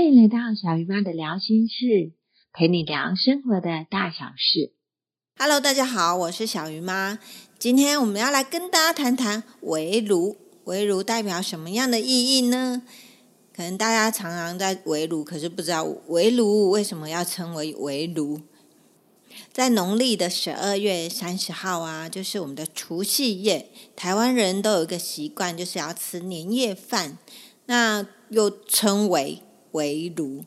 欢迎来到小鱼妈的聊心事，陪你聊生活的大小事。Hello，大家好，我是小鱼妈。今天我们要来跟大家谈谈围炉。围炉代表什么样的意义呢？可能大家常常在围炉，可是不知道围炉为什么要称为围炉。在农历的十二月三十号啊，就是我们的除夕夜，台湾人都有一个习惯，就是要吃年夜饭，那又称为围炉。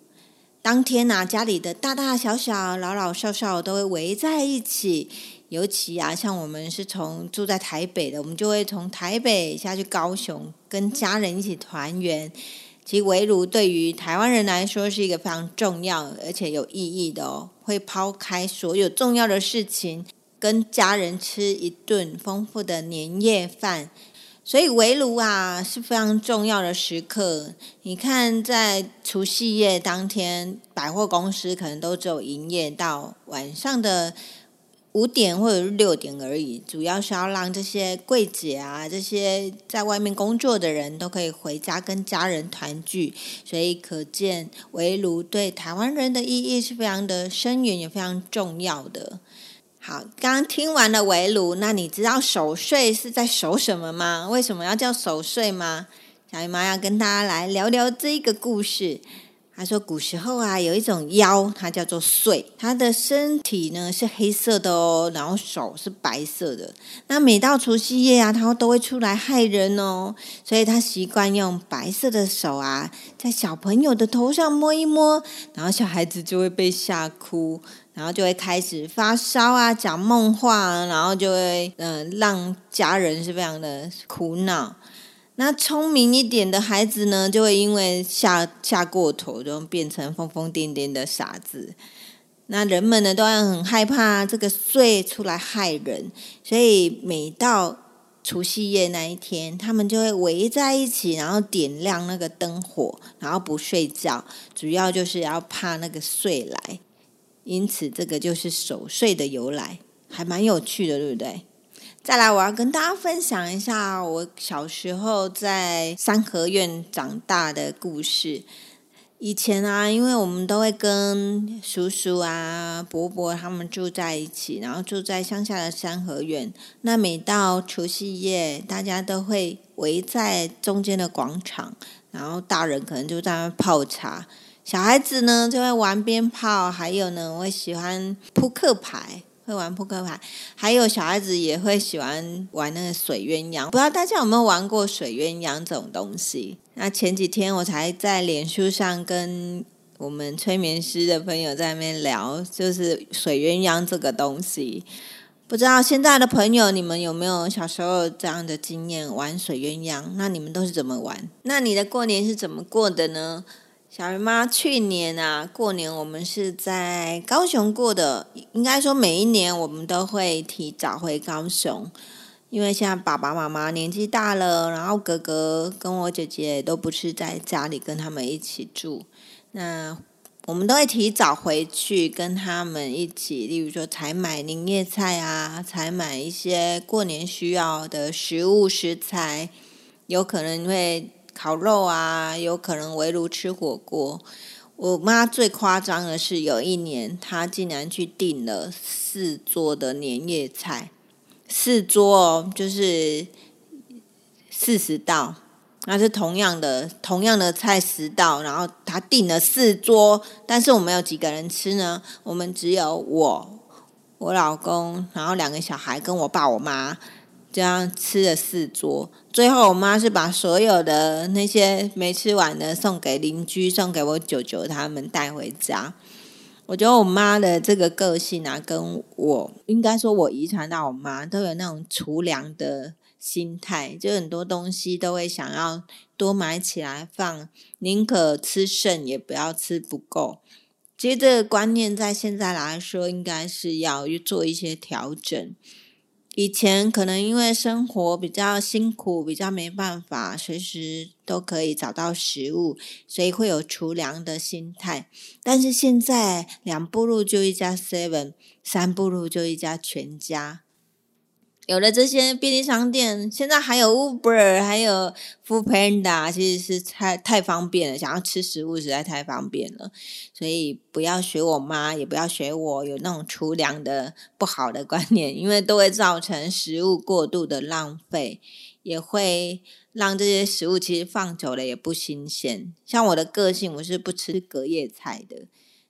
当天呐，家里的大大小小、老老少少都会围在一起。尤其啊，像我们是从住在台北的，我们就会从台北下去高雄，跟家人一起团圆。其实围炉对于台湾人来说是一个非常重要而且有意义的哦，会抛开所有重要的事情，跟家人吃一顿丰富的年夜饭。所以围炉啊是非常重要的时刻。你看，在除夕夜当天，百货公司可能都只有营业到晚上的。五点或者是六点而已，主要是要让这些柜姐啊，这些在外面工作的人都可以回家跟家人团聚，所以可见围炉对台湾人的意义是非常的深远，也非常重要的。好，刚听完了围炉，那你知道守岁是在守什么吗？为什么要叫守岁吗？小姨妈要跟大家来聊聊这个故事。他说：“古时候啊，有一种妖，它叫做祟，它的身体呢是黑色的哦，然后手是白色的。那每到除夕夜啊，它都会出来害人哦。所以他习惯用白色的手啊，在小朋友的头上摸一摸，然后小孩子就会被吓哭，然后就会开始发烧啊，讲梦话，然后就会嗯，让家人是非常的苦恼。”那聪明一点的孩子呢，就会因为吓吓过头，就变成疯疯癫癫的傻子。那人们呢，都要很害怕这个祟出来害人，所以每到除夕夜那一天，他们就会围在一起，然后点亮那个灯火，然后不睡觉，主要就是要怕那个祟来。因此，这个就是守岁的由来，还蛮有趣的，对不对？再来，我要跟大家分享一下我小时候在三合院长大的故事。以前啊，因为我们都会跟叔叔啊、伯伯他们住在一起，然后住在乡下的三合院。那每到除夕夜，大家都会围在中间的广场，然后大人可能就在那泡茶，小孩子呢就会玩鞭炮，还有呢，我喜欢扑克牌。会玩扑克牌，还有小孩子也会喜欢玩那个水鸳鸯。不知道大家有没有玩过水鸳鸯这种东西？那前几天我才在脸书上跟我们催眠师的朋友在那边聊，就是水鸳鸯这个东西。不知道现在的朋友你们有没有小时候这样的经验玩水鸳鸯？那你们都是怎么玩？那你的过年是怎么过的呢？小鱼妈，去年啊，过年我们是在高雄过的。应该说，每一年我们都会提早回高雄，因为现在爸爸妈妈年纪大了，然后哥哥跟我姐姐都不是在家里跟他们一起住，那我们都会提早回去跟他们一起，例如说采买年夜菜啊，采买一些过年需要的食物食材，有可能会。烤肉啊，有可能围炉吃火锅。我妈最夸张的是，有一年她竟然去订了四桌的年夜菜，四桌哦，就是四十道，那是同样的同样的菜十道，然后她订了四桌，但是我们有几个人吃呢？我们只有我、我老公，然后两个小孩跟我爸我妈。这样吃了四桌，最后我妈是把所有的那些没吃完的送给邻居，送给我舅舅他们带回家。我觉得我妈的这个个性啊，跟我应该说，我遗传到我妈都有那种储粮的心态，就很多东西都会想要多买起来放，宁可吃剩也不要吃不够。其实这个观念在现在来说，应该是要做一些调整。以前可能因为生活比较辛苦，比较没办法随时都可以找到食物，所以会有储粮的心态。但是现在两步路就一家 Seven，三步路就一家全家。有了这些便利商店，现在还有 Uber，还有 Food Panda，其实是太太方便了。想要吃食物实在太方便了，所以不要学我妈，也不要学我有那种储粮的不好的观念，因为都会造成食物过度的浪费，也会让这些食物其实放久了也不新鲜。像我的个性，我是不吃隔夜菜的。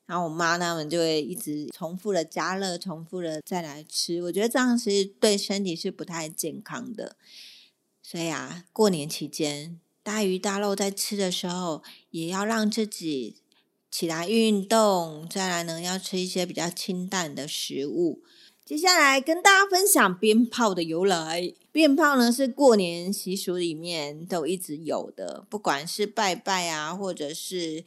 然后我妈他们就会一直重复的加热，重复的再来吃。我觉得这样其实对身体是不太健康的。所以啊，过年期间大鱼大肉在吃的时候，也要让自己起来运动。再来呢，要吃一些比较清淡的食物。接下来跟大家分享鞭炮的由来。鞭炮呢是过年习俗里面都一直有的，不管是拜拜啊，或者是。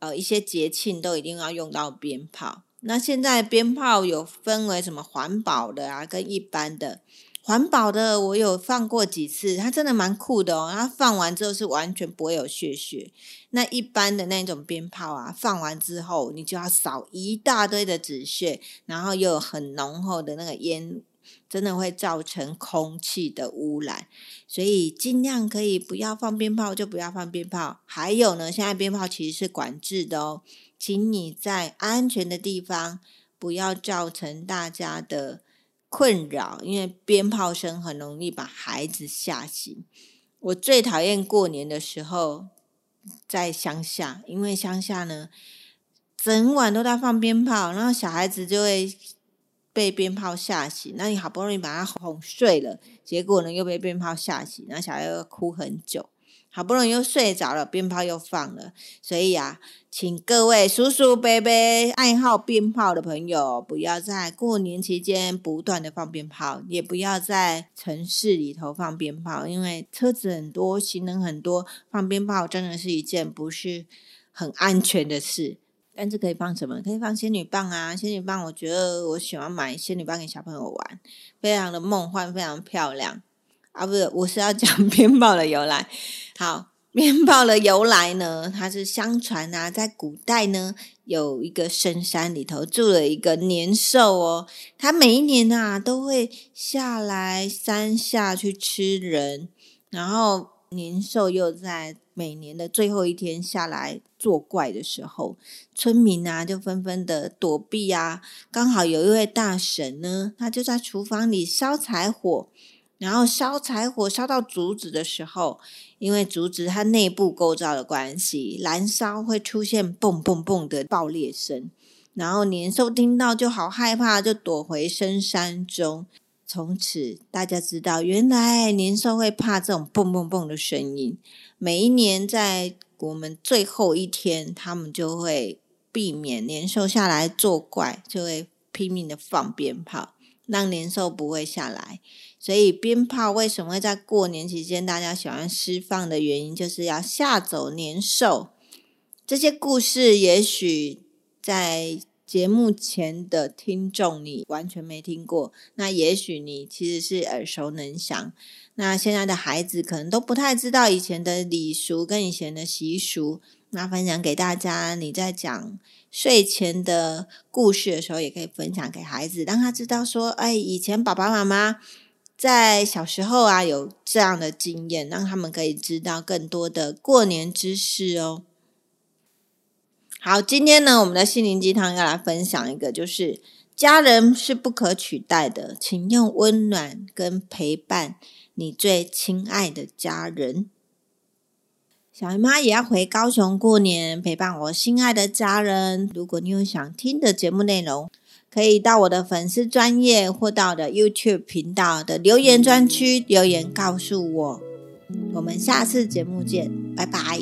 呃，一些节庆都一定要用到鞭炮。那现在鞭炮有分为什么环保的啊，跟一般的。环保的我有放过几次，它真的蛮酷的哦。它放完之后是完全不会有血血。那一般的那种鞭炮啊，放完之后你就要扫一大堆的纸屑，然后又有很浓厚的那个烟。真的会造成空气的污染，所以尽量可以不要放鞭炮就不要放鞭炮。还有呢，现在鞭炮其实是管制的哦，请你在安全的地方，不要造成大家的困扰，因为鞭炮声很容易把孩子吓醒。我最讨厌过年的时候在乡下，因为乡下呢整晚都在放鞭炮，然后小孩子就会。被鞭炮吓醒，那你好不容易把他哄睡了，结果呢又被鞭炮吓醒，那小孩又哭很久，好不容易又睡着了，鞭炮又放了，所以啊，请各位叔叔伯伯爱好鞭炮的朋友，不要在过年期间不断的放鞭炮，也不要在城市里头放鞭炮，因为车子很多，行人很多，放鞭炮真的是一件不是很安全的事。但是可以放什么？可以放仙女棒啊！仙女棒，我觉得我喜欢买仙女棒给小朋友玩，非常的梦幻，非常漂亮啊！不是，我是要讲 鞭炮的由来。好，鞭炮的由来呢，它是相传啊，在古代呢，有一个深山里头住了一个年兽哦，它每一年啊都会下来山下去吃人，然后年兽又在。每年的最后一天下来作怪的时候，村民啊就纷纷的躲避啊。刚好有一位大神呢，他就在厨房里烧柴火，然后烧柴火烧到竹子的时候，因为竹子它内部构造的关系，燃烧会出现嘣嘣嘣的爆裂声，然后年兽听到就好害怕，就躲回深山中。从此大家知道，原来年兽会怕这种蹦蹦蹦的声音。每一年在我们最后一天，他们就会避免年兽下来作怪，就会拼命的放鞭炮，让年兽不会下来。所以鞭炮为什么会在过年期间大家喜欢释放的原因，就是要吓走年兽。这些故事也许在。节目前的听众，你完全没听过，那也许你其实是耳熟能详。那现在的孩子可能都不太知道以前的礼俗跟以前的习俗。那分享给大家，你在讲睡前的故事的时候，也可以分享给孩子，让他知道说，哎，以前爸爸妈妈在小时候啊有这样的经验，让他们可以知道更多的过年知识哦。好，今天呢，我们的心灵鸡汤要来分享一个，就是家人是不可取代的，请用温暖跟陪伴你最亲爱的家人。小姨妈也要回高雄过年，陪伴我心爱的家人。如果你有想听的节目内容，可以到我的粉丝专业或到我的 YouTube 频道的留言专区留言告诉我。我们下次节目见，拜拜。